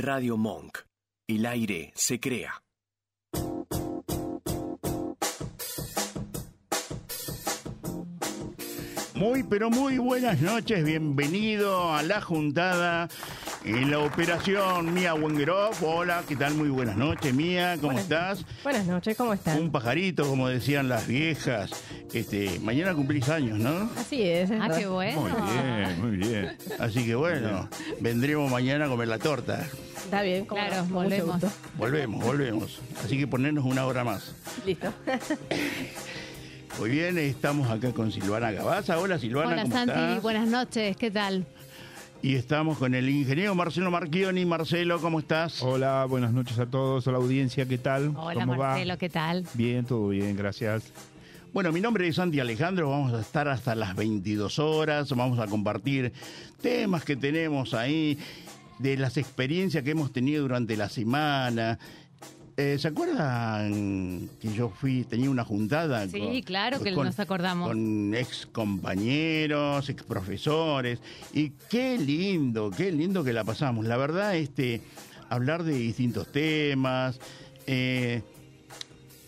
Radio Monk. El aire se crea. Muy, pero muy buenas noches. Bienvenido a la juntada en la operación Mía Wengeroff. Hola, ¿qué tal? Muy buenas noches, Mía. ¿Cómo Buenas- estás? Buenas noches, ¿cómo están? Un pajarito, como decían las viejas. Este, mañana cumplís años, ¿no? Así es. Ah, qué bueno. Muy bien, muy bien. Así que bueno, vendremos mañana a comer la torta. Está bien, Claro, no, volvemos. Volvemos, volvemos. Así que ponernos una hora más. Listo. Muy bien, estamos acá con Silvana Gabaza. Hola Silvana, Hola ¿cómo Santi, estás? buenas noches, ¿qué tal? Y estamos con el ingeniero Marcelo Marchioni. Marcelo, ¿cómo estás? Hola, buenas noches a todos, a la audiencia, ¿qué tal? Hola ¿Cómo Marcelo, va? ¿qué tal? Bien, todo bien, gracias. Bueno, mi nombre es Santi Alejandro, vamos a estar hasta las 22 horas, vamos a compartir temas que tenemos ahí, de las experiencias que hemos tenido durante la semana. Eh, ¿Se acuerdan que yo fui, tenía una juntada? Sí, claro que nos acordamos. Con ex compañeros, ex profesores, y qué lindo, qué lindo que la pasamos. La verdad, este, hablar de distintos temas, eh,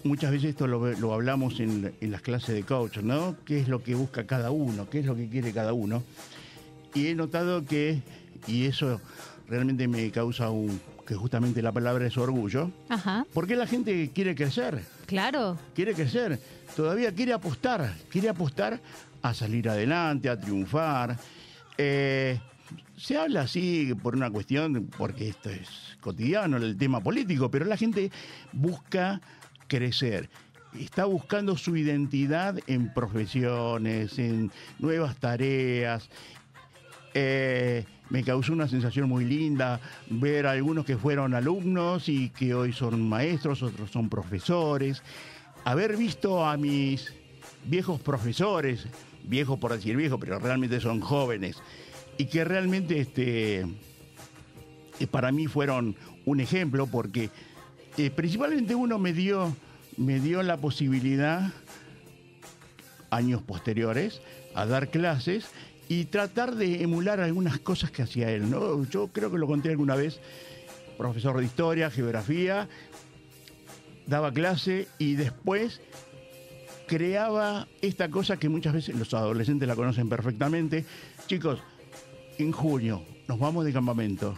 muchas veces esto lo, lo hablamos en, en las clases de coach, ¿no? ¿Qué es lo que busca cada uno? ¿Qué es lo que quiere cada uno? Y he notado que, y eso realmente me causa un, que justamente la palabra es orgullo, Ajá, porque la gente quiere crecer, claro. quiere crecer, todavía quiere apostar, quiere apostar a salir adelante, a triunfar. Eh, se habla así por una cuestión, porque esto es cotidiano, el tema político, pero la gente busca crecer. Está buscando su identidad en profesiones, en nuevas tareas. Eh, me causó una sensación muy linda ver a algunos que fueron alumnos y que hoy son maestros, otros son profesores. Haber visto a mis viejos profesores, viejos por decir viejos, pero realmente son jóvenes, y que realmente este, eh, para mí fueron un ejemplo porque eh, principalmente uno me dio, me dio la posibilidad años posteriores a dar clases y tratar de emular algunas cosas que hacía él. ¿no? Yo creo que lo conté alguna vez, profesor de historia, geografía, daba clase y después creaba esta cosa que muchas veces los adolescentes la conocen perfectamente. Chicos, en junio nos vamos de campamento.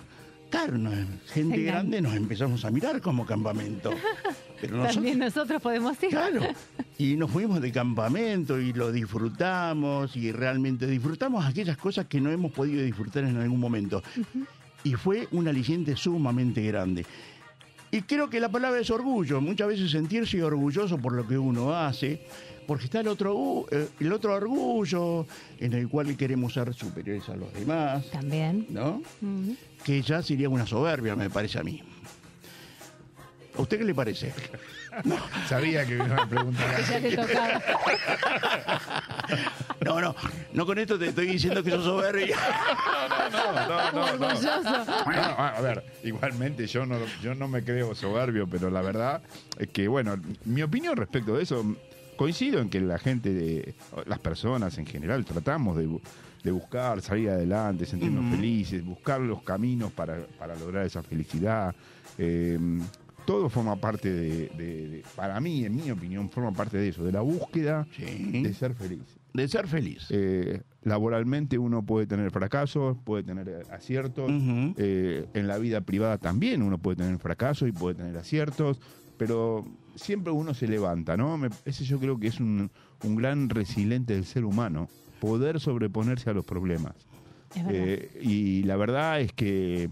Claro, gente grande nos empezamos a mirar como campamento. Pero nosotros, También nosotros podemos ir. Claro. Y nos fuimos de campamento y lo disfrutamos y realmente disfrutamos aquellas cosas que no hemos podido disfrutar en algún momento. Y fue un aliciente sumamente grande. Y creo que la palabra es orgullo. Muchas veces sentirse orgulloso por lo que uno hace, porque está el otro, u- eh, el otro orgullo en el cual queremos ser superiores a los demás, También. ¿no? Que ya sería una soberbia, me parece a mí. ¿A usted qué le parece? Sabía que me iban a preguntar. Ya te tocaba. No, no, no con esto te estoy diciendo que sos soberbia. No, no, no, no. No, a ver, igualmente yo no, yo no me creo soberbio, pero la verdad es que, bueno, mi opinión respecto de eso, coincido en que la gente, de, las personas en general, tratamos de, bu- de buscar salir adelante, sentirnos felices, buscar los caminos para, para lograr esa felicidad. Eh, todo forma parte de, de- de- para mí, en mi opinión, forma parte de eso, de la búsqueda Sí. de ser feliz. De ser feliz. Eh, laboralmente uno puede tener fracasos, puede tener eh, aciertos. Eh, en la vida privada también uno puede tener fracasos y puede tener aciertos, pero siempre uno se levanta, ¿no? Me- ese yo creo que es un, un gran resiliente del ser humano, poder sobreponerse a los problemas. Es verdad. Eh, y la verdad es que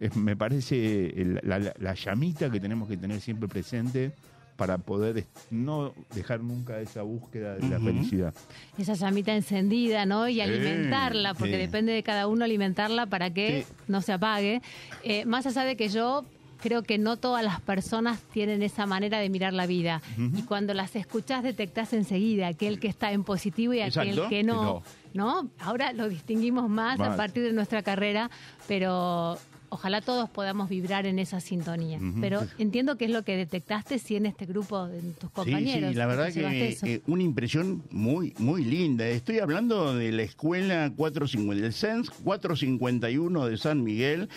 es- me parece el- la, la- la llamita que tenemos que tener siempre presente para poder no dejar nunca esa búsqueda de la felicidad. Esa llamita encendida, ¿no? Y alimentarla, porque depende de cada uno alimentarla para que Sí. no se apague. Eh, más allá de que yo creo que no todas las personas tienen esa manera de mirar la vida. Y cuando las escuchás detectás enseguida aquel que está en positivo y aquel Exacto. que no. No. ¿No? Ahora lo distinguimos más a partir de nuestra carrera, pero ojalá todos podamos vibrar en esa sintonía. Pero entiendo que es lo que detectaste sí en este grupo de tus compañeros. Sí, sí, la verdad que eh, una impresión muy, muy linda. Estoy hablando de la escuela 450, del CENS 451 de San Miguel,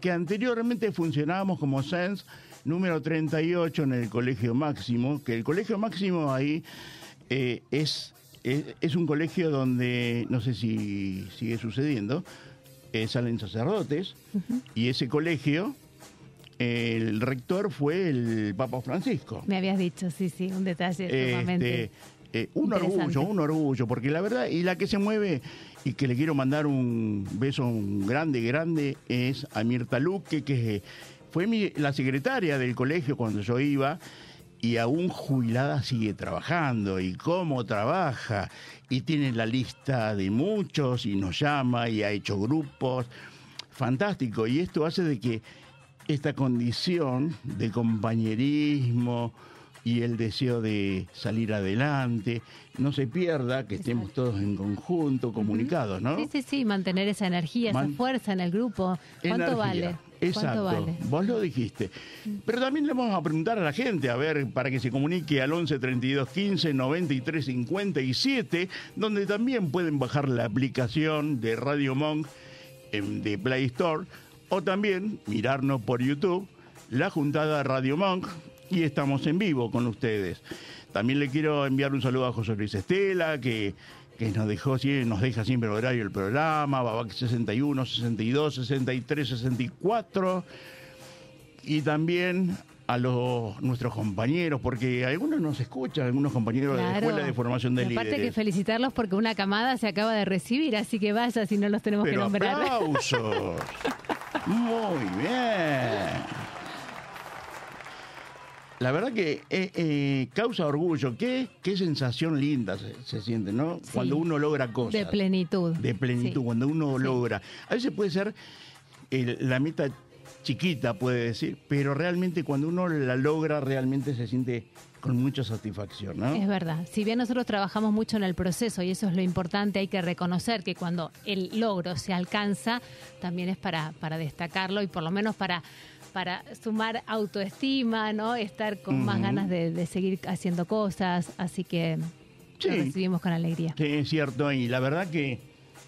que anteriormente funcionábamos como SENS número 38 en el Colegio Máximo, que el Colegio Máximo ahí eh, es, es, es un colegio donde, no sé si sigue sucediendo, eh, salen sacerdotes, y ese colegio, el rector fue el Papa Francisco. Me habías dicho, sí, sí, un detalle sumamente Este, eh, un orgullo, un orgullo, porque la verdad, y la que se mueve y que le quiero mandar un beso grande, grande, es a Mirta Luque, que fue mi- la secretaria del colegio cuando yo iba y aún jubilada sigue trabajando y cómo trabaja y tiene la lista de muchos y nos llama y ha hecho grupos. Fantástico. Y esto hace de que esta condición de compañerismo y el deseo de salir adelante no se pierda, que estemos todos en conjunto, comunicados, ¿no? Sí, sí, sí, mantener esa energía, Man- esa fuerza en el grupo. ¿Cuánto Energía. vale? Exacto, vos lo dijiste. Pero también le vamos a preguntar a la gente, a ver, para que se comunique al 11 32 15 93 57, donde también pueden bajar la aplicación de Radio Monk em, de Play Store, o también mirarnos por YouTube, la juntada Radio Monk, y estamos en vivo con ustedes. También le quiero enviar un saludo a José Luis Estela, que, que nos dejó nos deja siempre el horario del programa, Babac 61, 62, 63, 64. Y también a los nuestros compañeros, porque algunos nos escuchan, algunos compañeros de la. Escuela de Formación de Y aparte que Líderes. felicitarlos porque una camada se acaba de recibir, así que vaya si no los tenemos que nombrar. aplausos. Muy bien. La verdad que eh, eh, causa orgullo. Qué, qué sensación linda se, se siente, ¿no? Sí. Cuando uno logra cosas. De plenitud. De plenitud, Sí. cuando uno Sí. logra. A veces puede ser la meta chiquita, puede decir, pero realmente cuando uno la logra, realmente se siente con mucha satisfacción, ¿no? Es verdad. Si bien nosotros trabajamos mucho en el proceso y eso es lo importante, hay que reconocer que cuando el logro se alcanza, también es para, para destacarlo y por lo menos para, para sumar autoestima, ¿no? Estar con más ganas de, de seguir haciendo cosas. Así que Sí. lo recibimos con alegría. Sí, es cierto, y la verdad que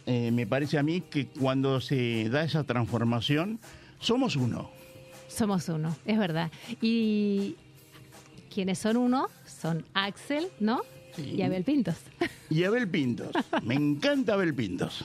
eh, me parece a mí que cuando se da esa transformación, somos uno. Somos uno, es verdad. Y quienes son uno son Axel, ¿no? Sí. Y Abel Pintos. Y Abel Pintos. Me encanta Abel Pintos.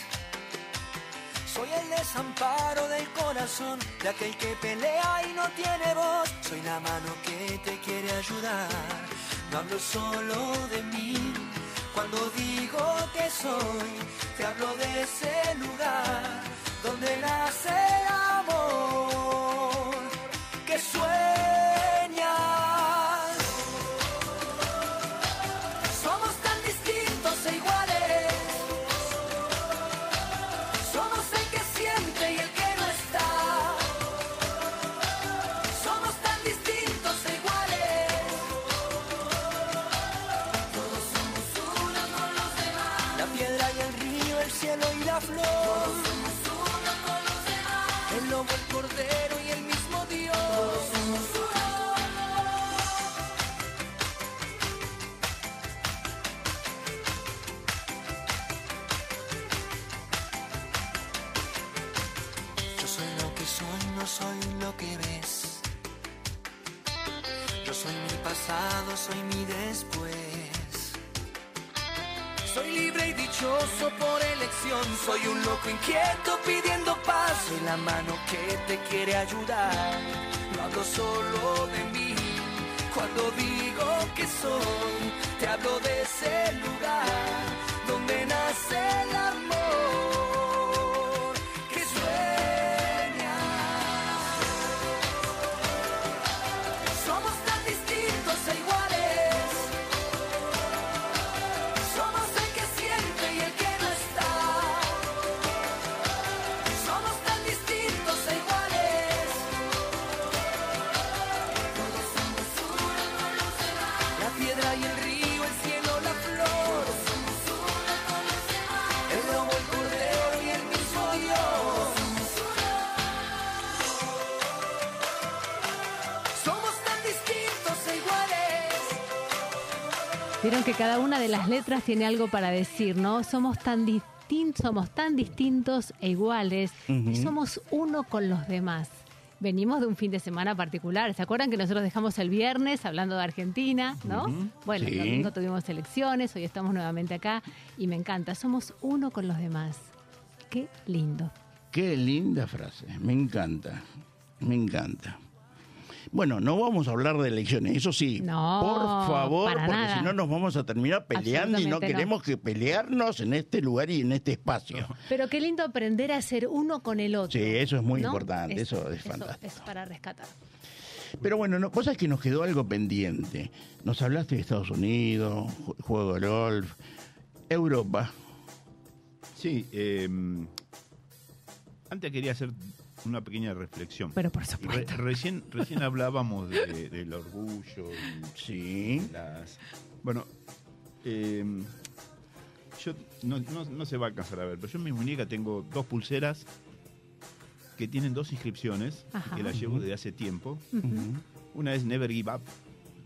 Soy el desamparo del corazón de aquel que pelea y no tiene voz. Soy la mano que te quiere ayudar. No hablo solo de mí. Cuando digo que soy, por elección. Soy un loco inquieto pidiendo paz. Soy la mano que te quiere ayudar. No hablo solo de mí. Cuando digo que soy, te hablo de ese lugar que cada una de las letras tiene algo para decir, ¿no? Somos tan distintos, somos tan distintos e iguales y somos uno con los demás. Venimos de un fin de semana particular. ¿Se acuerdan que nosotros dejamos el viernes hablando de Argentina, no? Bueno, el Sí. domingo tuvimos elecciones, hoy estamos nuevamente acá y me encanta. Somos uno con los demás. Qué lindo. Qué linda frase, me encanta, me encanta. Bueno, no vamos a hablar de elecciones, eso sí, No, por favor, para porque si no nos vamos a terminar peleando y no queremos que pelearnos en este lugar y en este espacio. Pero qué lindo aprender a ser uno con el otro. Sí, eso es muy ¿no? importante, eso es fantástico. Es para rescatar. Pero bueno, no, vos sabés que nos quedó algo pendiente. Nos hablaste de Estados Unidos, ju- juego de golf, Europa. Sí, eh, antes quería hacer una pequeña reflexión. Pero por Re- supuesto. recién, recién hablábamos de- del orgullo y Sí. las... Bueno, eh, yo no, no- no se va a alcanzar a ver, pero yo en mi muñeca tengo dos pulseras que tienen dos inscripciones Ajá. que las llevo desde hace tiempo. Una es Never Give Up,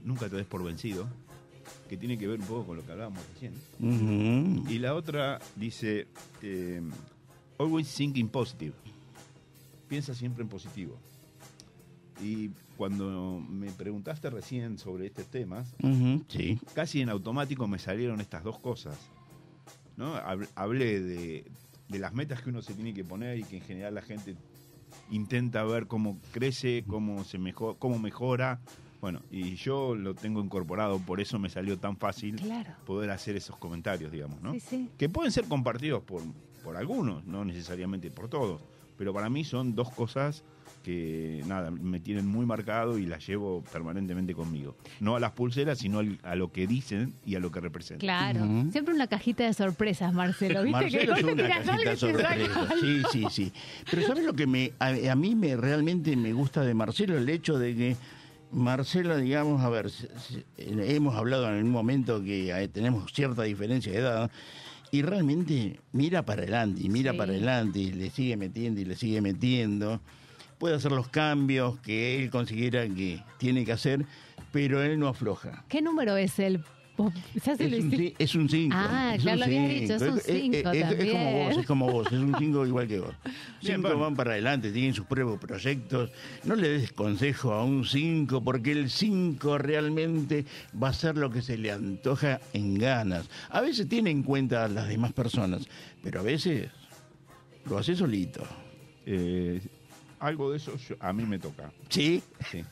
nunca te des por vencido, que tiene que ver un poco con lo que hablábamos recién. Y la otra dice, eh, always thinking positive. Piensa siempre en positivo. Y cuando me preguntaste recién sobre estos temas, Ujú, Sí. casi en automático me salieron estas dos cosas. ¿no? Hab- Hablé de, de las metas que uno se tiene que poner y que en general la gente intenta ver cómo crece, cómo, se mejor, cómo mejora. Bueno, y yo lo tengo incorporado, por eso me salió tan fácil Claro. poder hacer esos comentarios, digamos, ¿no? Sí, sí. Que pueden ser compartidos por, por algunos, no necesariamente por todos. Pero para mí son dos cosas que, nada, me tienen muy marcado y las llevo permanentemente conmigo. No a las pulseras, sino al- a lo que dicen y a lo que representan. Claro. Siempre una cajita de sorpresas, Marcelo. ¿Viste Marcelo que es una cajita y te sale sorpresa. algo? Sí, sí, sí. Pero ¿sabes lo que me a, a mí me realmente me gusta de Marcelo? El hecho de que Marcelo, digamos, a ver, hemos hablado en un momento que eh, tenemos cierta diferencia de edad y realmente mira para adelante y mira Sí. para adelante y le sigue metiendo y le sigue metiendo. Puede hacer los cambios que él considera que tiene que hacer, pero él no afloja. ¿Qué número es el? Vos- Ya se Es lo un, hiciste. es un 5. Ah, ya lo habías dicho, es un cinco es, como también. vos, es como vos, es un 5 igual que vos. Bien, 5 bueno. van para adelante, tienen sus propios proyectos. No le des consejo a un 5, porque el 5 realmente va a ser lo que se le antoja en ganas. A veces tiene en cuenta a las demás personas, pero a veces lo hace solito. Eh, algo de eso yo- a mí me toca. ¿Sí? Sí.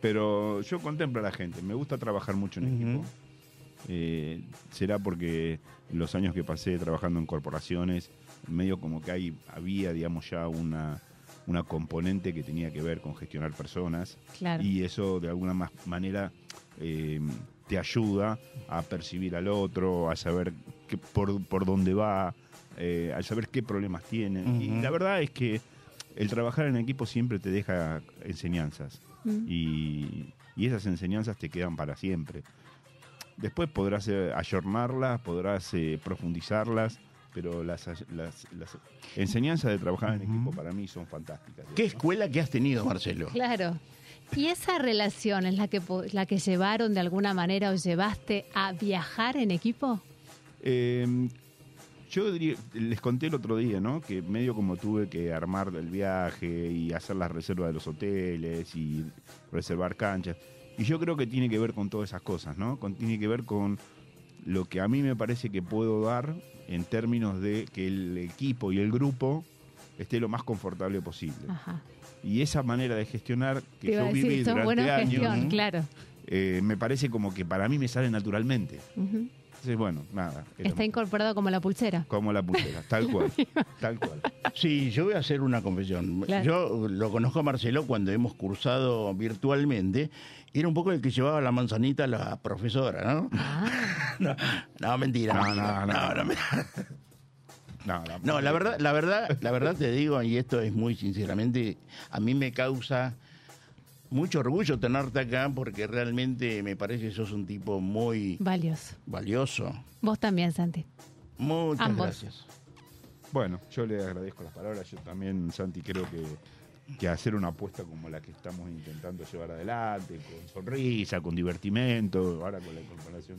Pero yo contemplo a la gente. Me gusta trabajar mucho en Ujú. equipo. Eh, será porque los años que pasé trabajando en corporaciones, medio como que hay, había, digamos, ya una, una componente que tenía que ver con gestionar personas. Claro. Y eso de alguna ma- manera eh, te ayuda a percibir al otro, a saber qué- por, por dónde va, eh, a saber qué problemas tiene. Y la verdad es que el trabajar en equipo siempre te deja enseñanzas. Y, y esas enseñanzas te quedan para siempre. Después podrás eh, ayornarlas, podrás eh, profundizarlas, pero las, las- las enseñanzas de trabajar en equipo para mí son fantásticas. ¿Qué ¿no? escuela que has tenido, Marcelo? Claro. ¿Y esa relación es la que, la que llevaron de alguna manera o llevaste a viajar en equipo? Eh, yo diría, les conté el otro día, ¿no? Que medio como tuve que armar el viaje y hacer las reservas de los hoteles y reservar canchas. Y yo creo que tiene que ver con todas esas cosas, ¿no? Con, tiene que ver con lo que a mí me parece que puedo dar en términos de que el equipo y el grupo esté lo más confortable posible. Ajá. Y esa manera de gestionar que Te yo viví decir, son durante años, gestión, claro. eh, me parece como que para mí me sale naturalmente. Ujú. Entonces, bueno, nada. Está incorporado como la pulsera. como la pulsera, tal cual, tal cual. Sí, yo voy a hacer una confesión. Claro. Yo lo conozco a Marcelo cuando hemos cursado virtualmente. Era un poco el que llevaba la manzanita a la profesora, ¿no? Ah, No, no, mentira. No, no, no. no, No, la, No, la verdad, la verdad, la verdad te digo, y esto es muy sinceramente, a mí me causa mucho orgullo tenerte acá porque realmente me parece que sos un tipo muy valioso. valioso. Vos también, Santi. Muchas Ambos. gracias. Bueno, yo le agradezco las palabras. Yo también, Santi, creo que que hacer una apuesta como la que estamos intentando llevar adelante, con sonrisa, con divertimento, ahora con la incorporación.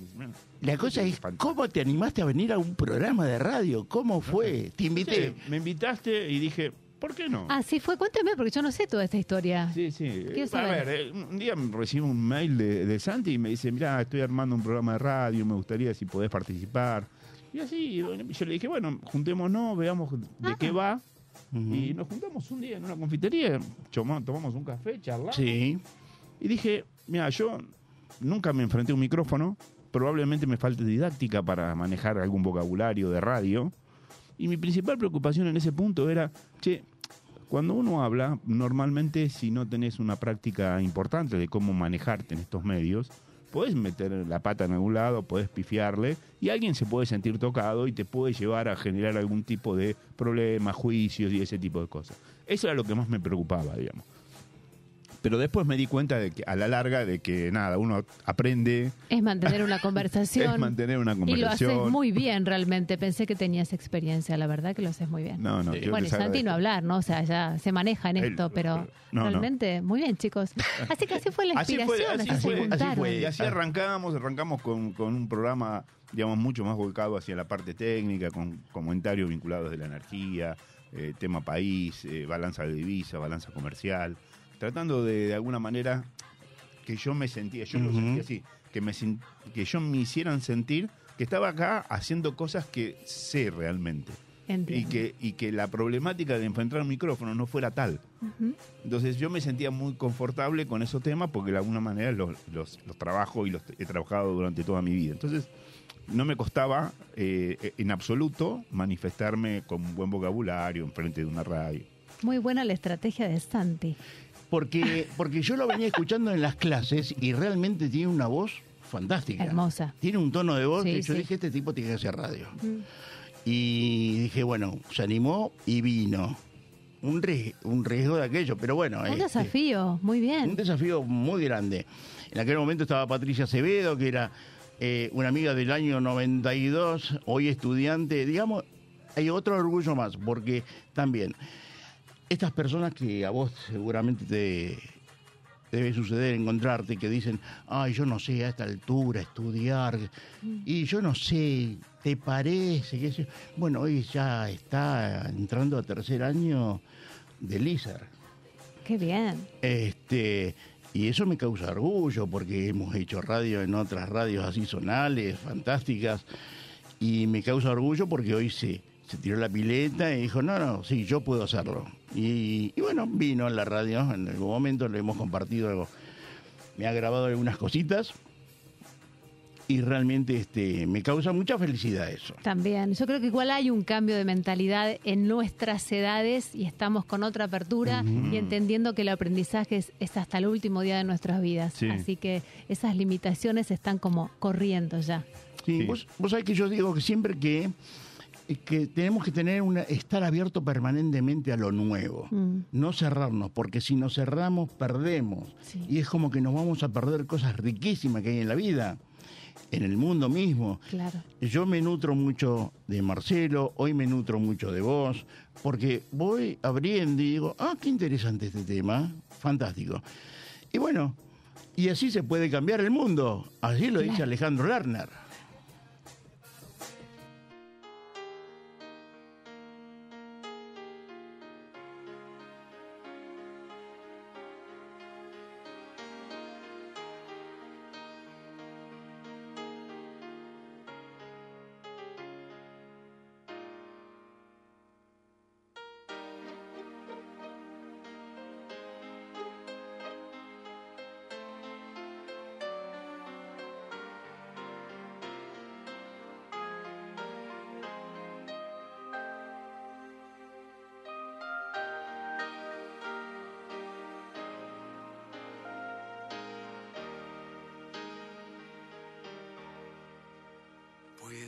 La cosa es, ¿cómo te animaste a venir a un programa de radio? ¿Cómo fue? Te invité. Sí, me invitaste y dije, ¿por qué no? Así fue, cuéntame, porque yo no sé toda esta historia. Sí, sí. Quiero a saber. ver, eh, un día recibo un mail de, de Santi y me dice, mira, estoy armando un programa de radio, me gustaría si podés participar. Y así, yo le dije, bueno, juntémonos, veamos de Ah. qué va. Y nos juntamos un día en una confitería, tomamos un café, charlamos. Sí. Y dije, mira, yo nunca me enfrenté a un micrófono, probablemente me falte didáctica para manejar algún vocabulario de radio. Y mi principal preocupación en ese punto era, che, cuando uno habla, normalmente si no tenés una práctica importante de cómo manejarte en estos medios, podés meter la pata en algún lado, podés pifiarle y alguien se puede sentir tocado y te puede llevar a generar algún tipo de problemas, juicios y ese tipo de cosas. Eso era lo que más me preocupaba, digamos. Pero después me di cuenta de que a la larga de que nada, uno aprende Es mantener una conversación. es mantener una y lo conversación. haces muy bien realmente. Pensé que tenías experiencia, la verdad que lo haces muy bien. No, no, Sí. bueno, Santi no hablar, ¿no? O sea, ya se maneja en esto, pero no, no. realmente muy bien, chicos. Así que así fue la Así fue, inspiración, así, así fue, así fue. Y así arrancamos, arrancamos con, con un programa, digamos, mucho más volcado hacia la parte técnica, con comentarios vinculados de la energía, eh, tema país, eh, balanza de divisa, balanza comercial, tratando de, de alguna manera que yo me sentía, yo lo Ujú. sentía así, que, me, que yo me hicieran sentir que estaba acá haciendo cosas que sé realmente. Y Entiendo. que, y que la problemática de enfrentar un micrófono no fuera tal. Entonces yo me sentía muy confortable con esos temas porque de alguna manera los, los, los trabajo y los he trabajado durante toda mi vida. Entonces no me costaba eh, en absoluto manifestarme con un buen vocabulario enfrente de una radio. Muy buena la estrategia de Santi. Porque, porque yo lo venía escuchando en las clases y realmente tiene una voz fantástica. Hermosa. Tiene un tono de voz Sí, que yo sí. dije, este tipo tiene que hacer radio. Mm. Y dije, bueno, se animó y vino. Un riesgo, un riesgo de aquello, pero bueno. Un este, desafío, muy Un bien. desafío muy grande. En aquel momento estaba Patricia Acevedo, que era eh, una amiga del año 92, hoy estudiante. Digamos, hay otro orgullo más, porque también estas personas que a vos seguramente te debe suceder encontrarte, que dicen, ay, yo no sé a esta altura estudiar, y yo no sé, ¿te parece? que eso-?". Bueno, hoy ya está entrando a tercer año de LISER. Qué bien. Este, y eso me causa orgullo porque hemos hecho radio en otras radios así zonales, fantásticas. Y me causa orgullo porque hoy se, se tiró la pileta y dijo, no, no, sí, yo puedo hacerlo. Y, y bueno, vino en la radio, en algún momento lo hemos compartido, algo. me ha grabado algunas cositas. Y realmente este, me causa mucha felicidad eso. También. Yo creo que igual hay un cambio de mentalidad en nuestras edades y estamos con otra apertura y entendiendo que el aprendizaje es, es hasta el último día de nuestras vidas. Sí. Así que esas limitaciones están como corriendo ya. Sí, Sí. Vos, vos sabés que yo digo que siempre que, que tenemos que tener una, estar abierto permanentemente a lo nuevo, Mm. no cerrarnos, porque si nos cerramos perdemos. Sí. Y es como que nos vamos a perder cosas riquísimas que hay en la vida, en el mundo mismo. Claro. Yo me nutro mucho de Marcelo, hoy me nutro mucho de vos, porque voy abriendo y digo, ah, qué interesante este tema, fantástico. Y bueno, y así se puede cambiar el mundo, así lo dice. Alejandro Lerner.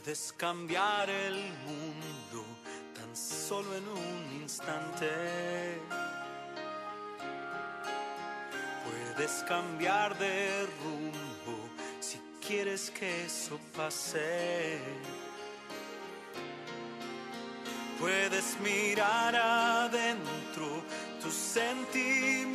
Puedes cambiar el mundo tan solo en un instante. Puedes cambiar de rumbo si quieres que eso pase. Puedes mirar adentro tu sentimiento,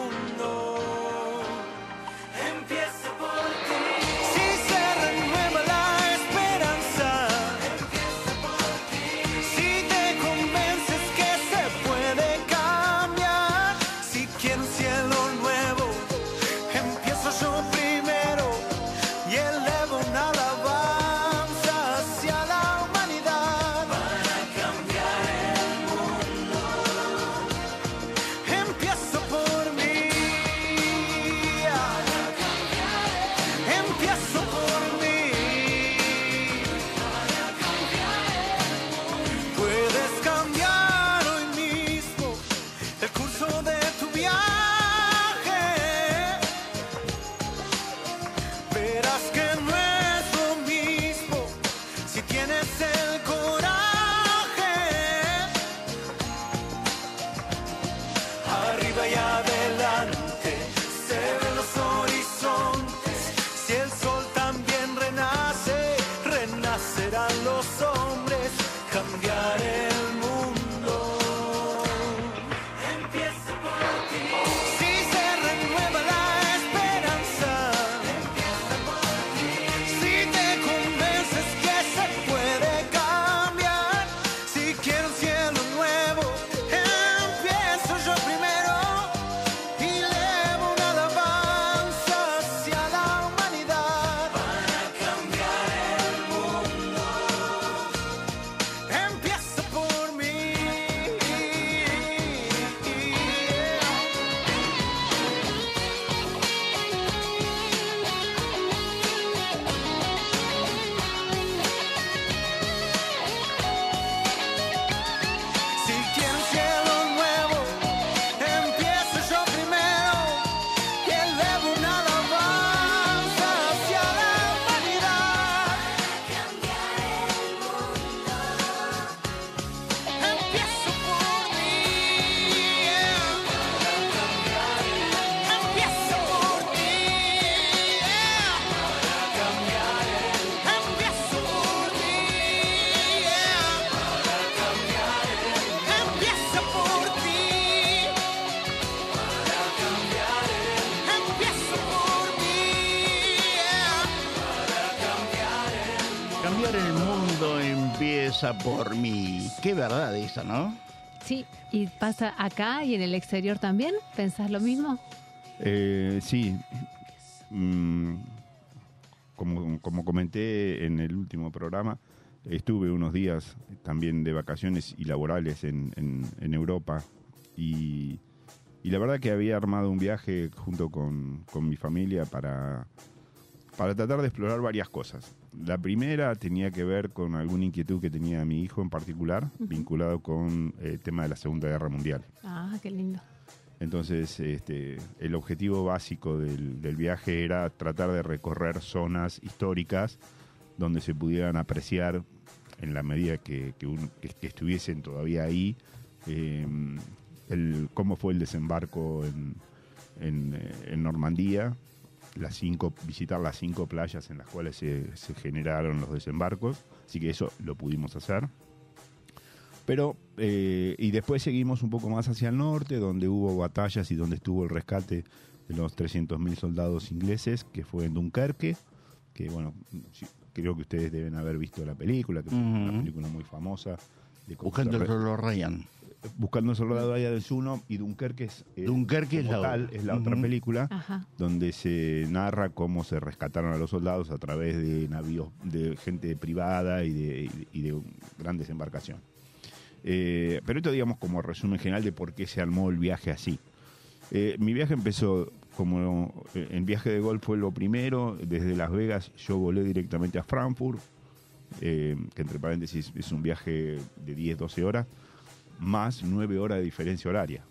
Qué verdad esa, ¿no? Sí, y pasa acá y en el exterior también. ¿Pensás lo mismo? Eh, sí. Mm, como, como comenté en el último programa, estuve unos días también de vacaciones y laborales en, en- en Europa y, y la verdad que había armado un viaje junto con, con mi familia para, para tratar de explorar varias cosas. La primera tenía que ver con alguna inquietud que tenía mi hijo en particular, vinculado con el tema de la Segunda Guerra Mundial. Ah, qué lindo. Entonces, este, el objetivo básico del, del viaje era tratar de recorrer zonas históricas donde se pudieran apreciar, en la medida que, que, un- que- que estuviesen todavía ahí, eh, el, cómo fue el desembarco en, en, eh, en Normandía, las cinco, visitar las cinco playas en las cuales se, se generaron los desembarcos. Así que eso lo pudimos hacer. Pero, eh, y después seguimos un poco más hacia el norte, donde hubo batallas y donde estuvo el rescate de los 300.000 soldados ingleses, que fue en Dunkerque, que bueno, creo que ustedes deben haber visto la película, que es una película muy famosa. De Buscando el Ryan. Buscando un soldado allá del Zuno y Dunkerque es, eh, Dunkerque es la tal, otra. es la otra Ujú. película Ajá. donde se narra cómo se rescataron a los soldados a través de navíos de gente privada y de, y de grandes embarcaciones. Eh, pero esto digamos como resumen general de por qué se armó el viaje así. Eh, mi viaje empezó como el viaje de golf fue lo primero, desde Las Vegas yo volé directamente a Frankfurt, eh, que entre paréntesis es un viaje de 10-12 horas, más 9 horas de diferencia horaria.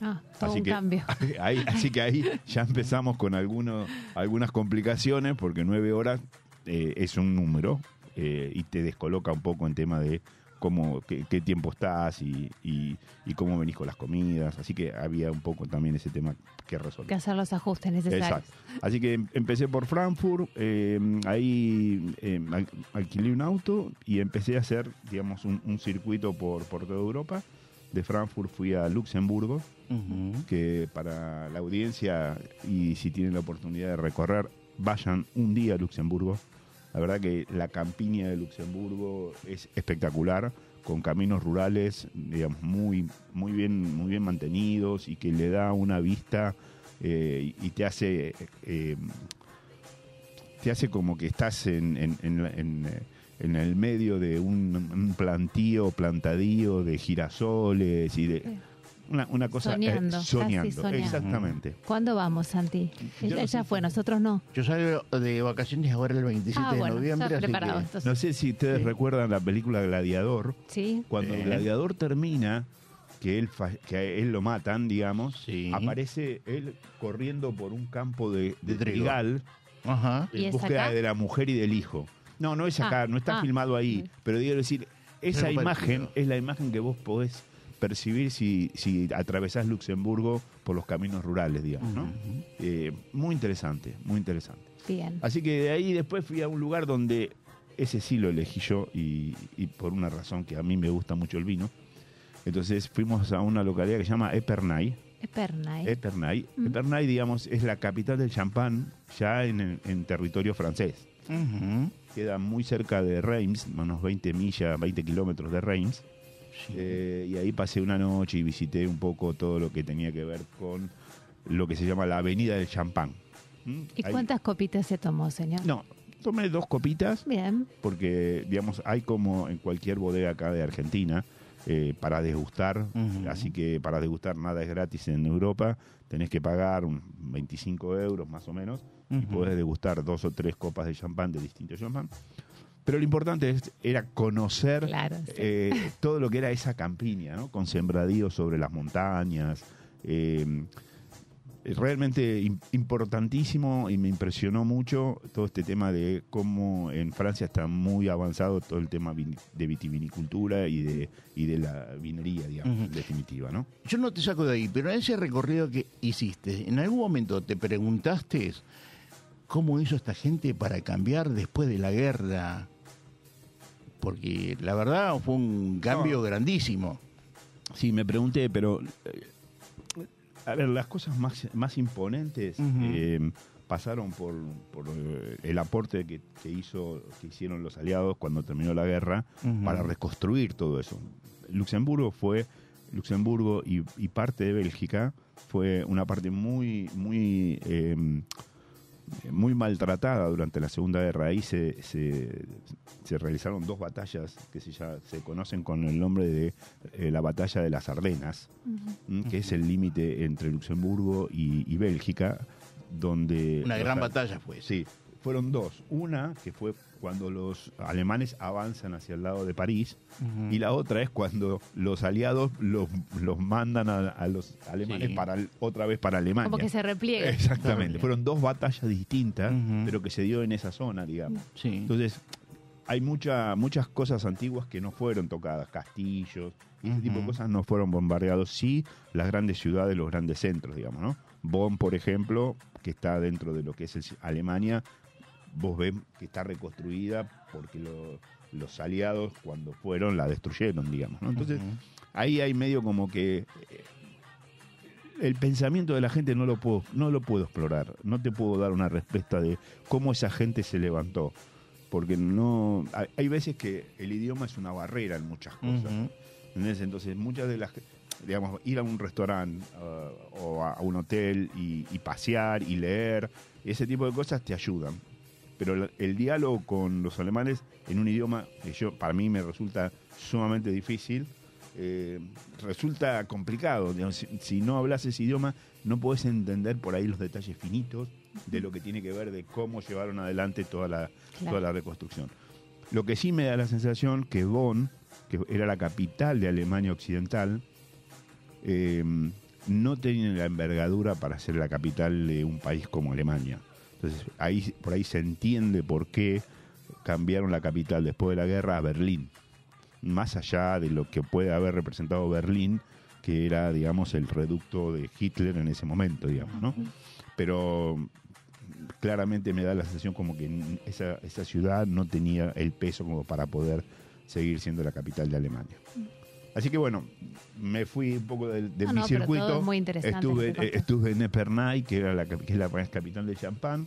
Ah, todo Así un que, cambio. ahí, así que ahí ya empezamos con algunos, algunas complicaciones porque nueve horas eh, es un número eh, y te descoloca un poco en tema de cómo, qué, qué tiempo estás y, y- y cómo venís con las comidas. Así que había un poco también ese tema que resolver. que hacer los ajustes necesarios. Exacto. Así que em- empecé por Frankfurt, eh, ahí al- alquilé un auto y empecé a hacer, digamos, un, un circuito por, por toda Europa. De Frankfurt fui a Luxemburgo, que para la audiencia y si tienen la oportunidad de recorrer, vayan un día a Luxemburgo. La verdad que la campiña de Luxemburgo es espectacular, con caminos rurales, digamos, muy, muy bien, muy bien mantenidos y que le da una vista eh, y te hace eh, te hace como que estás en, en- en, eh, en el medio de un, un plantío, plantadío de girasoles y de Sí. una, una cosa eh, Soñando, casi soñando, soñando. exactamente. ¿Cuándo vamos, Santi? Él no fue, nosotros no. Yo salgo de vacaciones ahora el 27 Ah, de bueno, noviembre. así que-. No sé si ustedes Sí. recuerdan la película Gladiador, Sí. cuando el gladiador termina, que él, que a él lo matan, digamos, Sí. aparece él corriendo por un campo de, de trigal Ajá. ¿Y en búsqueda acá? de la mujer y del hijo. No, no es acá, Ah, no está ah. filmado ahí, Mm. pero digo decir, esa imagen es la imagen que vos podés percibir si, si atravesás Luxemburgo por los caminos rurales, digamos, ¿no? Eh, muy interesante, muy interesante. Bien. Así que de ahí después fui a un lugar donde ese sí lo elegí yo y, y por una razón que a mí me gusta mucho el vino. Entonces fuimos a una localidad que se llama Epernay. Epernay. Epernay, Mm. Epernay, digamos, es la capital del champán ya en, territorio francés. Queda muy cerca de Reims, unos 20 millas, 20 kilómetros de Reims. Sí. Eh, y ahí pasé una noche y visité un poco todo lo que tenía que ver con lo que se llama la Avenida del Champán. ¿Mm? ¿Y Ahí- cuántas copitas se tomó, señor? No, tomé dos copitas Bien. porque, digamos, hay como en cualquier bodega acá de Argentina eh, para degustar, así que para degustar nada es gratis en Europa, tenés que pagar un 25 euros más o menos y podés degustar dos o tres copas de champán de distintos champán. Pero lo importante es- era conocer Claro. sí. eh, todo lo que era esa campiña, ¿no? Con sembradíos sobre las montañas. eh, realmente im- importantísimo y me impresionó mucho todo este tema de cómo en Francia está muy avanzado todo el tema de vitivinicultura y de, y de la vinería, digamos, en definitiva, ¿no? Yo no te saco de ahí, pero en ese recorrido que hiciste, ¿en algún momento te preguntaste cómo hizo esta gente para cambiar después de la guerra? Porque la verdad fue un cambio No. grandísimo. Sí, me pregunté, pero eh, a ver, las cosas más, más imponentes eh, pasaron por, por, eh, el aporte que, que hizo, que hicieron los aliados cuando terminó la guerra para reconstruir todo eso. Luxemburgo fue Luxemburgo y, y parte de Bélgica fue una parte muy muy eh, muy maltratada durante la Segunda Guerra. Ahí se, se, se realizaron dos batallas que se, ya, se conocen con el nombre de eh, la Batalla de las Ardenas, que es el límite entre Luxemburgo y, y Bélgica, donde... Una gran batalla fue. Sí, fueron dos. Una que fue cuando los alemanes avanzan hacia el lado de París y la otra es cuando los aliados los, los mandan a, a los alemanes Sí. para otra vez para Alemania. Como que se repliega. Exactamente. Fueron dos batallas distintas, pero que se dio en esa zona, digamos. Sí. Entonces, hay mucha, muchas cosas antiguas que no fueron tocadas, castillos, y ese tipo de cosas no fueron bombardeados. Sí, las grandes ciudades, los grandes centros, digamos, ¿no? Bonn, por ejemplo, que está dentro de lo que es el- Alemania, vos ves que está reconstruida porque lo- los aliados cuando fueron la destruyeron, digamos, ¿no? Entonces, ahí hay medio como que eh, el pensamiento de la gente no lo puedo no lo puedo explorar no te puedo dar una respuesta de cómo esa gente se levantó porque no hay, hay veces que el idioma es una barrera en muchas cosas entonces muchas de las digamos, ir a un restaurante uh, o a, a un hotel y, y pasear y leer, ese tipo de cosas te ayudan. Pero el, el diálogo con los alemanes en un idioma que yo, para mí me resulta sumamente difícil, eh, resulta complicado. si, si no hablas ese idioma, no podés entender por ahí los detalles finitos de lo que tiene que ver de cómo llevaron adelante toda la, Claro. toda la reconstrucción. Lo que sí me da la sensación que Bonn, que era la capital de Alemania Occidental, eh, no tiene la envergadura para ser la capital de un país como Alemania. Entonces, ahí, por ahí se entiende por qué cambiaron la capital después de la guerra a Berlín. Más allá de lo que puede haber representado Berlín, que era, digamos, el reducto de Hitler en ese momento, digamos, ¿no? Pero claramente me da la sensación como que esa, esa ciudad no tenía el peso como para poder seguir siendo la capital de Alemania. Así que bueno, me fui un poco de, de No, mi no, pero circuito. todo es muy interesante Estuve, este eh, estuve en Epernay, que, era la, cap- que es la capital de Champán,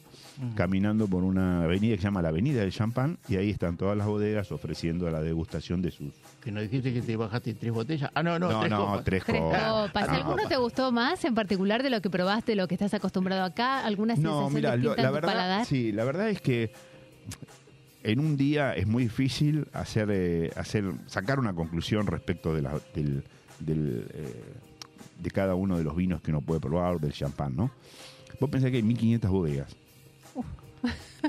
caminando por una avenida que se llama la Avenida del Champán, y ahí están todas las bodegas ofreciendo la degustación de sus... Que nos dijiste que te bajaste tres botellas. Ah, no, no, No, tres no, copas. tres Tres copas. copas. No. ¿Alguno te gustó más en particular de lo que probaste, lo que estás acostumbrado acá? ¿Alguna No, sensación mira, lo- la verdad, paladar? sí, la verdad es que en un día es muy difícil hacer, eh, hacer sacar una conclusión respecto de, la, del, del, eh, de cada uno de los vinos que uno puede probar, del champán, ¿no? Vos pensás que hay 1500 bodegas.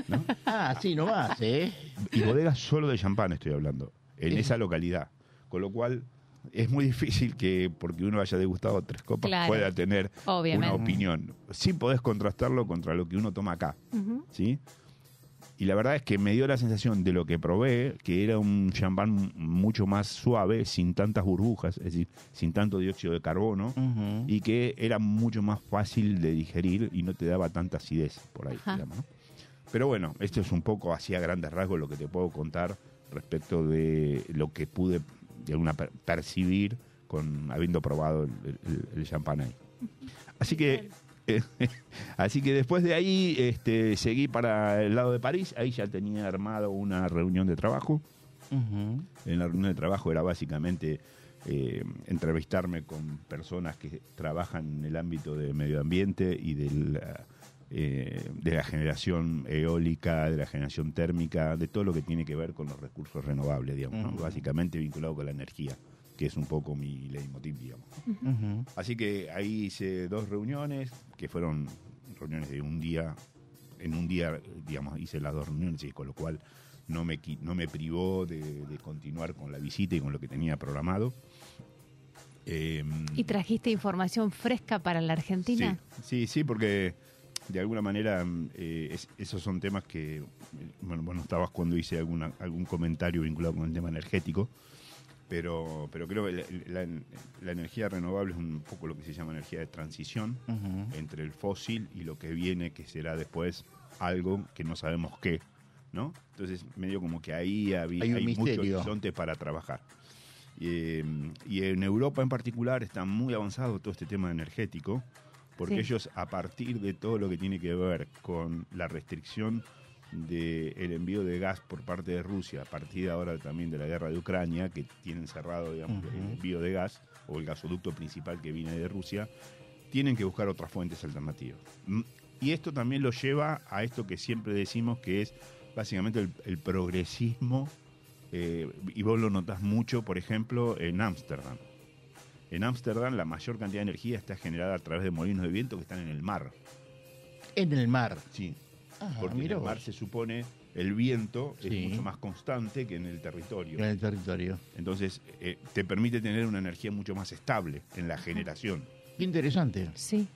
¿no? Ah, sí, no más, ¿eh? Y bodegas solo de champán estoy hablando, en esa localidad. Con lo cual es muy difícil que porque uno haya degustado tres copas Claro. pueda tener Obviamente. una opinión. Sí podés contrastarlo contra lo que uno toma acá. Ujú. ¿sí? Y la verdad es que me dio la sensación de lo que probé, que era un champán mucho más suave, sin tantas burbujas, es decir, sin tanto dióxido de carbono, y que era mucho más fácil de digerir y no te daba tanta acidez por ahí, digamos, ¿no? Pero bueno, esto es un poco así a grandes rasgos lo que te puedo contar respecto de lo que pude de alguna per- percibir con habiendo probado el, el- el champán ahí. Así que así que después de ahí este, seguí para el lado de París, ahí ya tenía armado una reunión de trabajo. En la reunión de trabajo era básicamente eh, entrevistarme con personas que trabajan en el ámbito de medio ambiente y de la, eh, de la generación eólica, de la generación térmica, de todo lo que tiene que ver con los recursos renovables, digamos, básicamente vinculado con la energía, que es un poco mi leitmotiv, digamos. Así que ahí hice dos reuniones, que fueron reuniones de un día, en un día, digamos, hice las dos reuniones, y con lo cual no me, no me privó de, de continuar con la visita y con lo que tenía programado. Eh, ¿Y trajiste información fresca para la Argentina? Sí, sí, sí, porque de alguna manera eh, es- esos son temas que, bueno, vos no estabas cuando hice alguna, algún comentario vinculado con el tema energético, pero, pero creo que la, la- la energía renovable es un poco lo que se llama energía de transición entre el fósil y lo que viene, que será después algo que no sabemos qué, ¿no? Entonces, medio como que ahí había, Hay hay mucho horizonte para trabajar. Eh, y en Europa en particular está muy avanzado todo este tema energético, porque Sí. ellos a partir de todo lo que tiene que ver con la restricción del envío de gas por parte de Rusia, a partir de ahora también de la guerra de Ucrania, que tienen cerrado digamos, el envío de gas o el gasoducto principal que viene de Rusia, tienen que buscar otras fuentes alternativas. Mm, Y esto también lo lleva a esto que siempre decimos que es básicamente el, el progresismo, eh, y vos lo notás mucho, por ejemplo, en Ámsterdam. En Ámsterdam la mayor cantidad de energía está generada a través de molinos de viento que están en el mar. En el mar. Sí, Ah, porque en el vos. mar se supone el viento Sí. es mucho más constante que en el territorio. En el territorio. Entonces eh, te permite tener una energía mucho más estable en la generación. Qué interesante. Sí.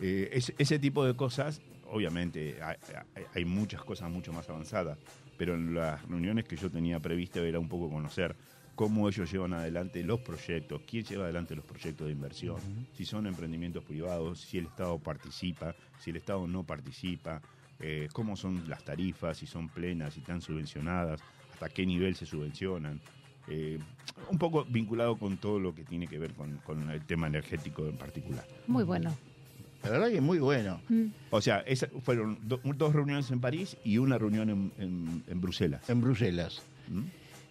Eh, es- ese tipo de cosas, obviamente, hay, hay- hay muchas cosas mucho más avanzadas, pero en las reuniones que yo tenía previsto era un poco conocer cómo ellos llevan adelante los proyectos, quién lleva adelante los proyectos de inversión, si son emprendimientos privados, si el Estado participa, si el Estado no participa, eh, cómo son las tarifas, si son plenas, si están subvencionadas, hasta qué nivel se subvencionan. Eh, un poco vinculado con todo lo que tiene que ver con, con el tema energético en particular. Muy bueno. La verdad que es muy bueno. Mm. O sea, esa- fueron do- dos reuniones en París y una reunión en, en- en Bruselas. En Bruselas. ¿Mm?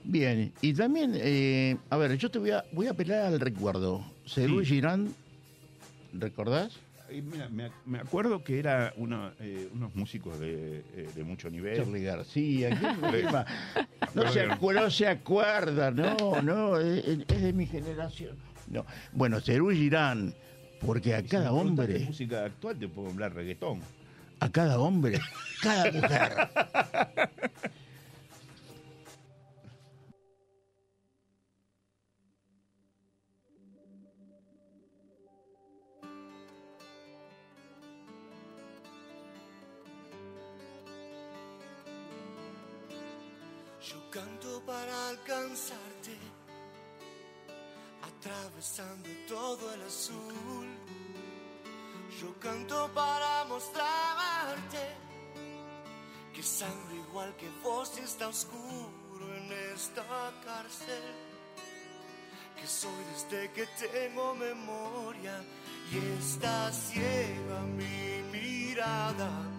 Bien, y también, eh, a ver, yo te voy a, voy a apelar al recuerdo. Cerú Sí. Girán, ¿recordás? Mira, me, me acuerdo que era eh, unos músicos de, eh, de mucho nivel. Charlie García, ¿quién me Sí. llama? No se, no se acuerda, no, no, es, es de mi generación. No. Bueno, Cerú Girán, porque a si cada preguntas de hombre, música actual te puedo hablar reggaetón. a cada hombre, cada mujer. para alcanzarte, atravesando todo el azul. Yo canto para mostrarte que sangre igual que vos está oscuro en esta cárcel. Que soy desde que tengo memoria y está ciega mi mirada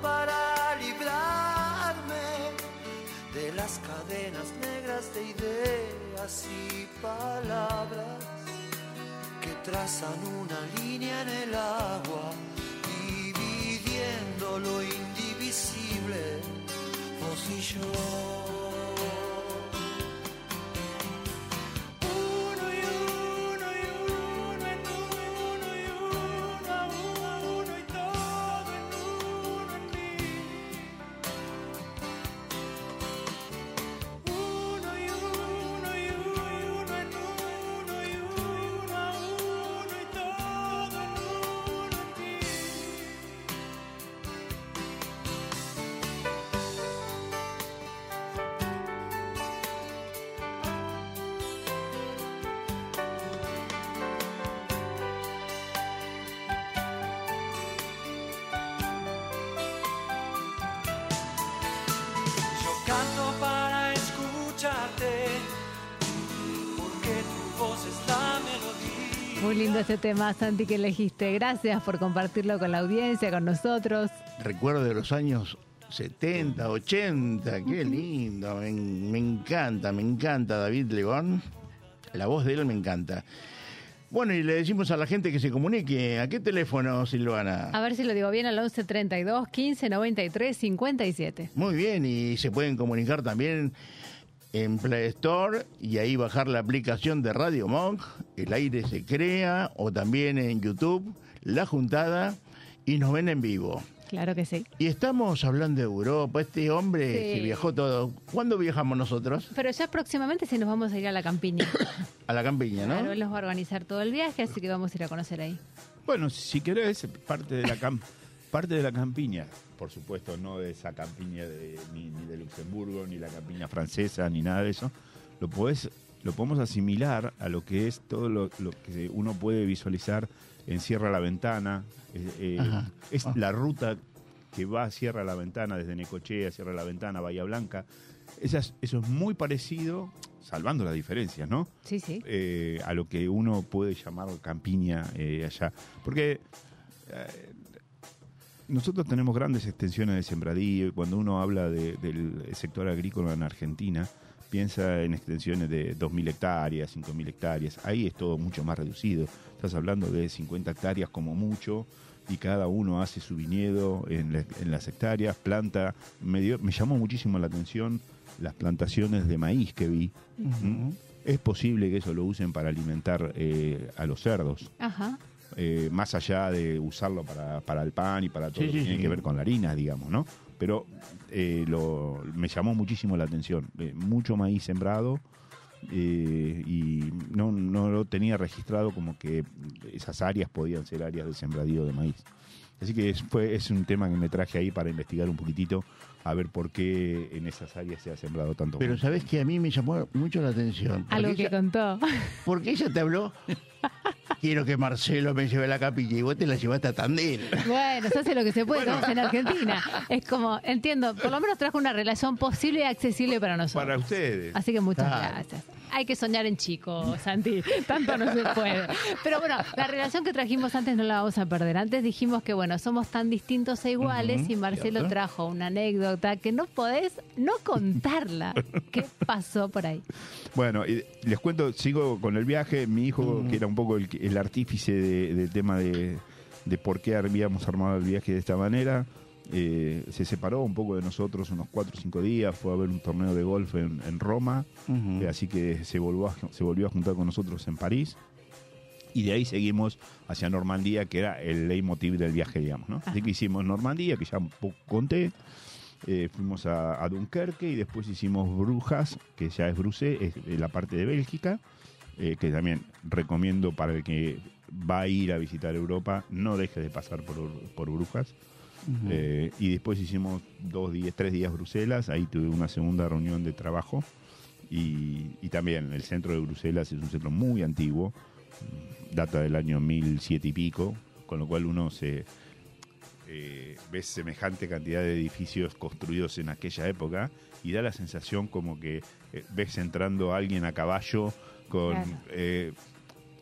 para librarme de las cadenas negras de ideas y palabras que trazan una línea en el agua, dividiendo lo indivisible, vos y yo. Muy lindo ese tema, Santi, que elegiste. Gracias por compartirlo con la audiencia, con nosotros. Recuerdo de los años 70, 80, qué lindo, me, me encanta, me encanta David León, la voz de él me encanta. Bueno, y le decimos a la gente que se comunique, ¿a qué teléfono, Silvana? A ver si lo digo bien, al 11 32 15 93 57. Muy bien, y se pueden comunicar también en Play Store y ahí bajar la aplicación de Radio Monk, El Aire se crea, o también en YouTube, La Juntada, y nos ven en vivo. Claro que sí. Y estamos hablando de Europa, este hombre Sí. que viajó todo. ¿Cuándo viajamos nosotros? Pero ya próximamente sí nos vamos a ir a la campiña. A la campiña, ¿no? Claro, él nos va a organizar todo el viaje, así que vamos a ir a conocer ahí. Bueno, si querés, parte de la cam- parte de la campiña, por supuesto, no de esa campiña de, ni, ni de Luxemburgo, ni la campiña francesa, ni nada de eso, lo podés, lo podemos asimilar a lo que es todo lo, lo que uno puede visualizar en Sierra La Ventana. eh, eh, es Ah. la ruta que va a Sierra La Ventana, desde Necochea, Sierra La Ventana, Bahía Blanca. Esas- eso es muy parecido, salvando las diferencias, ¿no? Sí, sí. eh, a lo que uno puede llamar campiña eh, allá. Porque eh, nosotros tenemos grandes extensiones de sembradío y cuando uno habla de- del sector agrícola en Argentina, piensa en extensiones de 2.000 hectáreas, 5.000 hectáreas. Ahí es todo mucho más reducido. Estás hablando de 50 hectáreas como mucho y cada uno hace su viñedo en, la- en las hectáreas, planta. Me, dio- me llamó muchísimo la atención las plantaciones de maíz que vi. ¿Mm? Es posible que eso lo usen para alimentar eh, a los cerdos, Ajá. Eh, más allá de usarlo para, para el pan y para todo Sí, lo que sí, tiene sí. que ver con la harina, digamos, ¿no? Pero eh, lo, me llamó muchísimo la atención. Eh, mucho maíz sembrado eh, y no, no lo tenía registrado como que esas áreas podían ser áreas de sembradío de maíz. Así que es, fue, es un tema que me traje ahí para investigar un poquitito, a ver por qué en esas áreas se ha sembrado tanto Pero sabes que a mí me llamó mucho la atención. Porque Algo que ella, contó. porque ella te habló, quiero que Marcelo me lleve a la capilla y vos te la llevaste a Tandil. Bueno, se hace lo que se puede, estamos en Argentina. Es como, entiendo, por lo menos trajo una relación posible y accesible para nosotros. Para ustedes. Así que muchas Claro. gracias. hay que soñar en chico, Santi. Tanto no se puede. Pero bueno, la relación que trajimos antes no la vamos a perder. Antes dijimos que, bueno, somos tan distintos e iguales y Marcelo cierto. trajo una anécdota que no podés no contarla. ¿Qué pasó por ahí? Bueno, y les cuento, sigo con el viaje. Mi hijo, que era un poco el, el artífice de- del tema de, de por qué habíamos armado el viaje de esta manera, eh, se separó un poco de nosotros unos cuatro o cinco días, fue a ver un torneo de golf en, en Roma, eh, así que se volvió, a, se volvió a juntar con nosotros en París. Y de ahí seguimos hacia Normandía, que era el leitmotiv del viaje, digamos. ¿no? Así que hicimos Normandía, que ya un poco conté. Eh, fuimos a, a Dunkerque y después hicimos Brujas, que ya es Bruxelles, es la parte de Bélgica, eh, que también recomiendo para el que va a ir a visitar Europa, no deje de pasar por, por Brujas. Eh, y después hicimos dos días, tres días Bruselas, ahí tuve una segunda reunión de trabajo. Y, y también el centro de Bruselas es un centro muy antiguo, data del año 1007 y pico, con lo cual uno se eh, ve semejante cantidad de edificios construidos en aquella época y da la sensación como que eh, ves entrando a alguien a caballo con Claro. eh,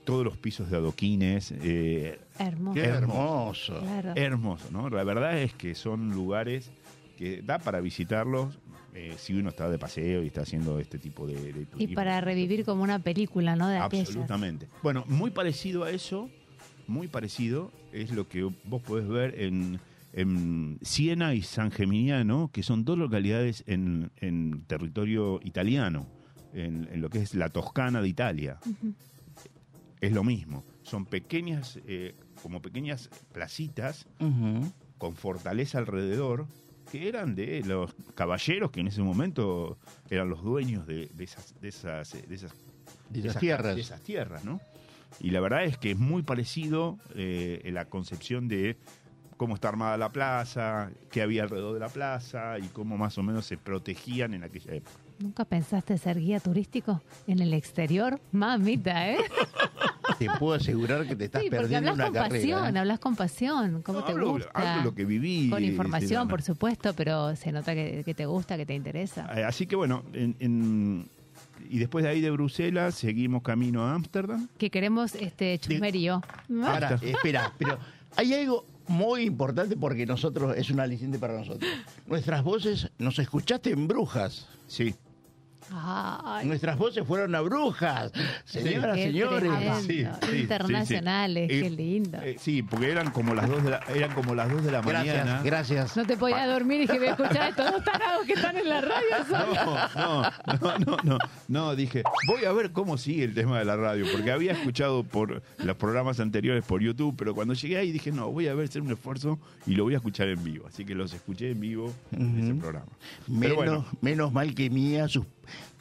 todos los pisos de adoquines. eh, Hermoso. Qué hermoso. hermoso. Claro. hermoso, ¿no? La verdad es que son lugares que da para visitarlos eh, si uno está de paseo y está haciendo este tipo de, de Y para revivir como una película, ¿no? De. Absolutamente. Bueno, muy parecido a eso, muy parecido, es lo que vos podés ver en, en Siena y San Geminiano, que son dos localidades en, en territorio italiano, en, en lo que es la Toscana de Italia. Es lo mismo. Son pequeñas, eh, como pequeñas placitas con fortaleza alrededor, que eran de los caballeros que en ese momento eran los dueños de, de esas, de esas, eh, de esas las tierras. de esas tierras, ¿no? Y la verdad es que es muy parecido eh, en la concepción de cómo está armada la plaza, qué había alrededor de la plaza y cómo más o menos se protegían en aquella época. ¿Nunca pensaste ser guía turístico en el exterior? Mamita, ¿eh? Te puedo asegurar que te estás Sí, perdiendo hablas una con pasión, carrera. ¿eh? hablas con pasión, ¿cómo No, te hablo, gusta? hablo lo que viví. Con información, por supuesto, pero se nota que, que te gusta, que te interesa. Eh, Así que bueno, en- en- y después de ahí de Bruselas seguimos camino a Ámsterdam. Que queremos este chusmerío. Ahora, espera, pero hay algo muy importante porque nosotros, es un aliciente para nosotros. Nuestras voces, nos escuchaste en Brujas. Sí, Ay, Nuestras voces fueron a Brujas. Señoras, señores. sí, sí, Internacionales, sí, sí. qué lindo. Eh, sí, porque eran como las dos de la, eran como las dos de la mañana. Gracias. No te podías dormir y que voy a escuchar a estos dos tarados que están en la radio solo. No, no, no, no, no, dije, voy a ver cómo sigue el tema de la radio, porque había escuchado por los programas anteriores por YouTube, pero cuando llegué ahí dije, no, voy a ver, hacer un esfuerzo y lo voy a escuchar en vivo. Así que los escuché en vivo en ese programa. Pero Menos, bueno, menos mal que Mía sus-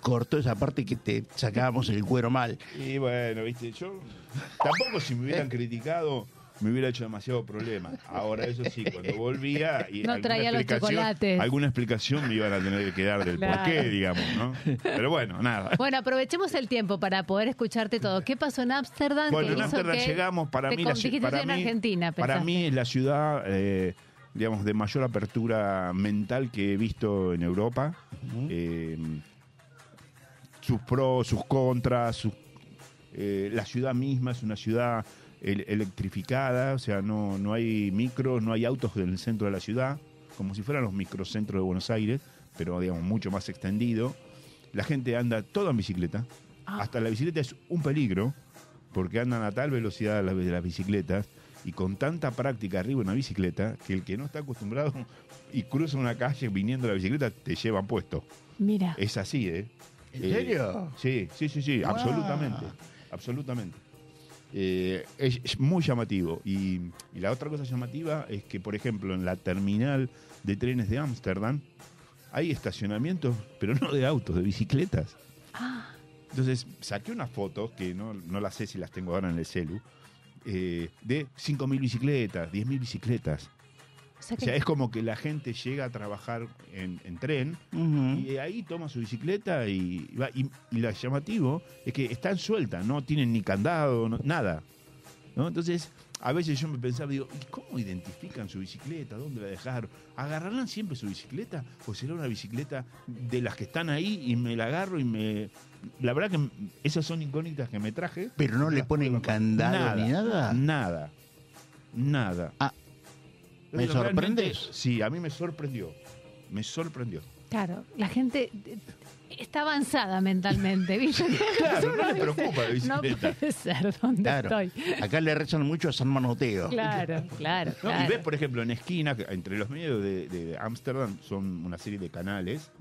cortó esa parte que te sacábamos el cuero mal. y bueno, viste, yo tampoco si me hubieran criticado me hubiera hecho demasiado problema. Ahora, eso sí, cuando volvía y No alguna traía los explicación- chocolates. alguna explicación me iban a tener que dar del Claro. porqué, digamos, ¿no? Pero bueno, nada. Bueno, aprovechemos el tiempo para poder escucharte todo. ¿Qué pasó en Ámsterdam? Bueno, que en Ámsterdam llegamos para mí, la, para, en mí Argentina, para mí es la ciudad, eh, digamos, de mayor apertura mental que he visto en Europa. Eh, sus pros, sus contras, eh, la ciudad misma es una ciudad el- electrificada, o sea, no, no hay micros, no hay autos en el centro de la ciudad, como si fueran los microcentros de Buenos Aires, pero digamos mucho más extendido. La gente anda toda en bicicleta, hasta la bicicleta es un peligro, porque andan a tal velocidad las, de las bicicletas y con tanta práctica arriba de una bicicleta que el que no está acostumbrado y cruza una calle viniendo la bicicleta te llevan puesto. Mira, Es así, ¿eh? ¿En Eh, serio? Sí, sí, sí, sí, absolutamente. Absolutamente. Eh, es, es muy llamativo. Y, y la otra cosa llamativa es que, por ejemplo, en la terminal de trenes de Ámsterdam hay estacionamientos, pero no de autos, de bicicletas. Entonces saqué unas fotos, que no, no las sé si las tengo ahora en el celu, eh, de 5.000 bicicletas, 10.000 bicicletas. O sea O que sea, es como que la gente llega a trabajar en, en tren Ujú. y ahí toma su bicicleta y va. Y, y lo llamativo es que están sueltas, no tienen ni candado, no- nada. ¿no? Entonces, a veces yo me pensaba, digo, ¿y cómo identifican su bicicleta? ¿Dónde la dejaron? ¿Agarrarán siempre su bicicleta? ¿O será una bicicleta de las que están ahí y me la agarro y me... La verdad que esas son incógnitas que me traje. Pero no le ponen candado ni nada. Nada. Nada. Ah, ¿me sorprendes? Sí, a mí me sorprendió. Me sorprendió. Claro, la gente eh, está avanzada mentalmente, ¿viste? Claro, no le preocupa la No bicicleta". puede ser, ¿dónde Claro. estoy? Acá le rezan mucho a San Manoteo. Claro, claro, No, claro. Y ves, por ejemplo, en esquina, entre los medios de Ámsterdam son una serie de canales,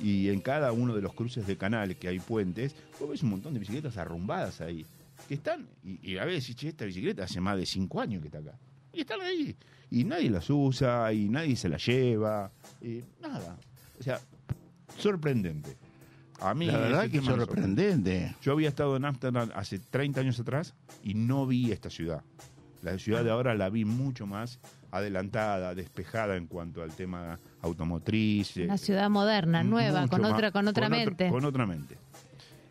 y en cada uno de los cruces de canales que hay puentes, vos ves un montón de bicicletas arrumbadas ahí, que están, y, y a veces, che, esta bicicleta hace más de cinco años que está acá. Y están ahí. Y nadie las usa, y nadie se las lleva, y nada. O sea, sorprendente. A mí La verdad que es sorprendente. Yo había estado en Ámsterdam hace 30 años atrás y no vi esta ciudad. La ciudad de ahora la vi mucho más adelantada, despejada en cuanto al tema automotriz. eh, Una ciudad moderna, nueva, con más- otra, con otra mente, con otra mente.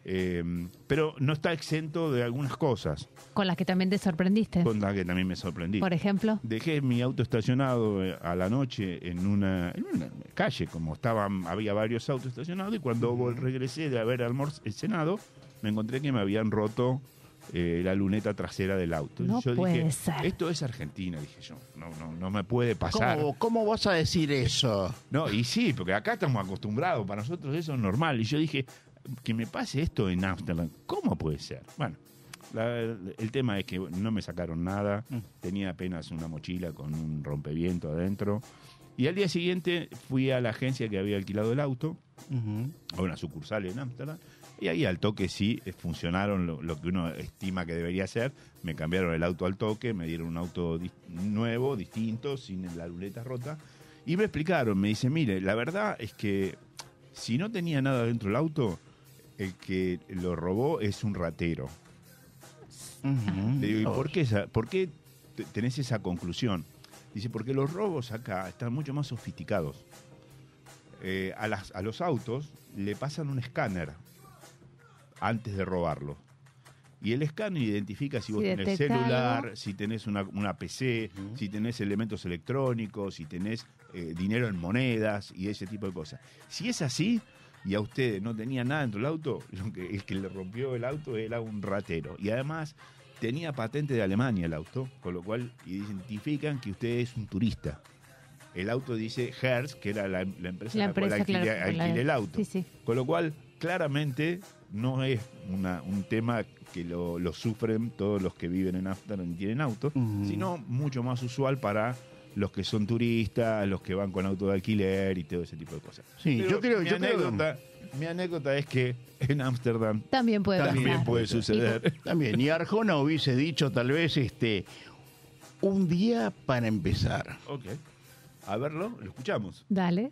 Eh, pero no está exento de algunas cosas, con las que también te sorprendiste. con las que también me sorprendí. Por ejemplo, Dejé mi auto estacionado eh, a la noche en una, en una calle, como estaban, había varios autos estacionados, y cuando regresé de haber cenado, me encontré que me habían roto eh, la luneta trasera del auto. Y No yo puede dije, ser. esto es Argentina, dije yo, no, no, no me puede pasar. ¿Cómo, ¿Cómo vas a decir eso? No, y sí, porque acá estamos acostumbrados, para nosotros eso es normal. Y yo dije, que me pase esto en Ámsterdam, ¿cómo puede ser? Bueno, la- el tema es que no me sacaron nada, tenía apenas una mochila con un rompeviento adentro. Y al día siguiente fui a la agencia que había alquilado el auto, a una sucursal en Ámsterdam, y ahí al toque sí eh, funcionaron lo, lo que uno estima que debería ser. Me cambiaron el auto al toque, me dieron un auto nuevo, distinto, sin la luneta rota. Y me explicaron, me dice, mire, la verdad es que si no tenía nada dentro del auto, el que lo robó es un ratero. Le digo, ¿y por qué, esa- por qué te- tenés esa conclusión? Dice, porque los robos acá están mucho más sofisticados. Eh, a, las, a los autos le pasan un escáner antes de robarlo. Y el escáner identifica si vos Si tenés celular, algo. si tenés una, una PC, si tenés elementos electrónicos, si tenés eh, dinero en monedas y ese tipo de cosas. Si es así y a usted no tenía nada dentro del auto, lo que, el que le rompió el auto era un ratero. Y además tenía patente de Alemania el auto, con lo cual identifican que usted es un turista. El auto dice Hertz, que era la, la empresa la la cual alquilé, claro, el auto. Sí, sí. Con lo cual, claramente, no es una- un tema que lo, lo sufren todos los que viven en Amsterdam y tienen auto, sino mucho más usual para los que son turistas, los que van con auto de alquiler y todo ese tipo de cosas. Sí, Pero yo creo- mi yo creo- mi anécdota es que en Ámsterdam También puede también pasar. puede suceder. También, y Arjona hubiese dicho tal vez este un día para empezar. ok. A verlo, lo escuchamos. Dale.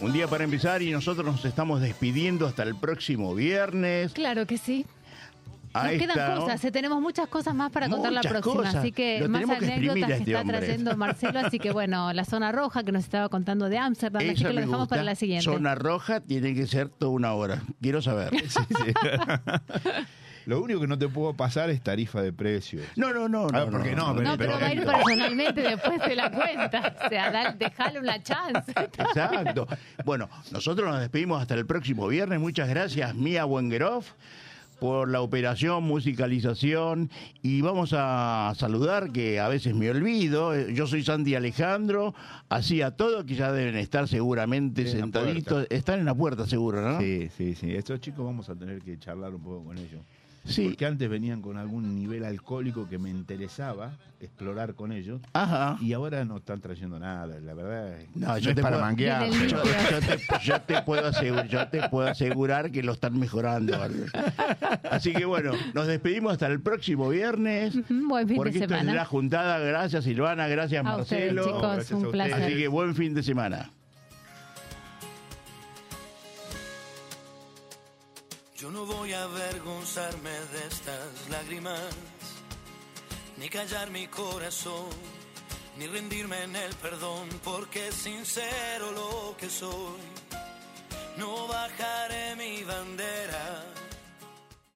Un día para empezar y nosotros nos estamos despidiendo hasta el próximo viernes. Claro que sí. Nos quedan cosas, eh, tenemos muchas cosas más para contar la próxima, cosas. así que Lo más que anécdotas que este está hombre. trayendo Marcelo, así que bueno, la zona roja que nos estaba contando de Ámsterdam, así que lo dejamos gusta. para la siguiente. Zona roja tiene que ser toda una hora. Quiero saber. Lo único que no te puedo pasar es tarifa de precios. No, no, no. Ah, no, ¿por qué no? No, pero va a ir pero- personalmente después de la cuenta. O sea, da- dejale una chance. Exacto. Bueno, nosotros nos despedimos hasta el próximo viernes. Muchas gracias, Mía Wengeroff, por la operación, musicalización. Y vamos a saludar, que a veces me olvido. Yo soy Sandy Alejandro. Así a todos que ya deben estar seguramente en sentaditos. Están en la puerta, seguro, ¿no? Sí, sí, sí. Estos chicos vamos a tener que charlar un poco con ellos. Sí. Porque antes venían con algún nivel alcohólico que me interesaba explorar con ellos. Ajá. Y ahora no están trayendo nada, la verdad. No, yo es te para puedo- manguear. Viene el Yo, pero- yo te, yo te puedo asegurar, yo te puedo asegurar que lo están mejorando. Así que bueno, nos despedimos hasta el próximo viernes. Buen fin porque de esto es semana. la juntada. Gracias Silvana, gracias A ustedes, Marcelo. chicos, gracias a un ustedes. placer. Así que buen fin de semana. Yo no voy a avergonzarme de estas lágrimas, ni callar mi corazón, ni rendirme en el perdón, porque sincero lo que soy. No bajaré mi bandera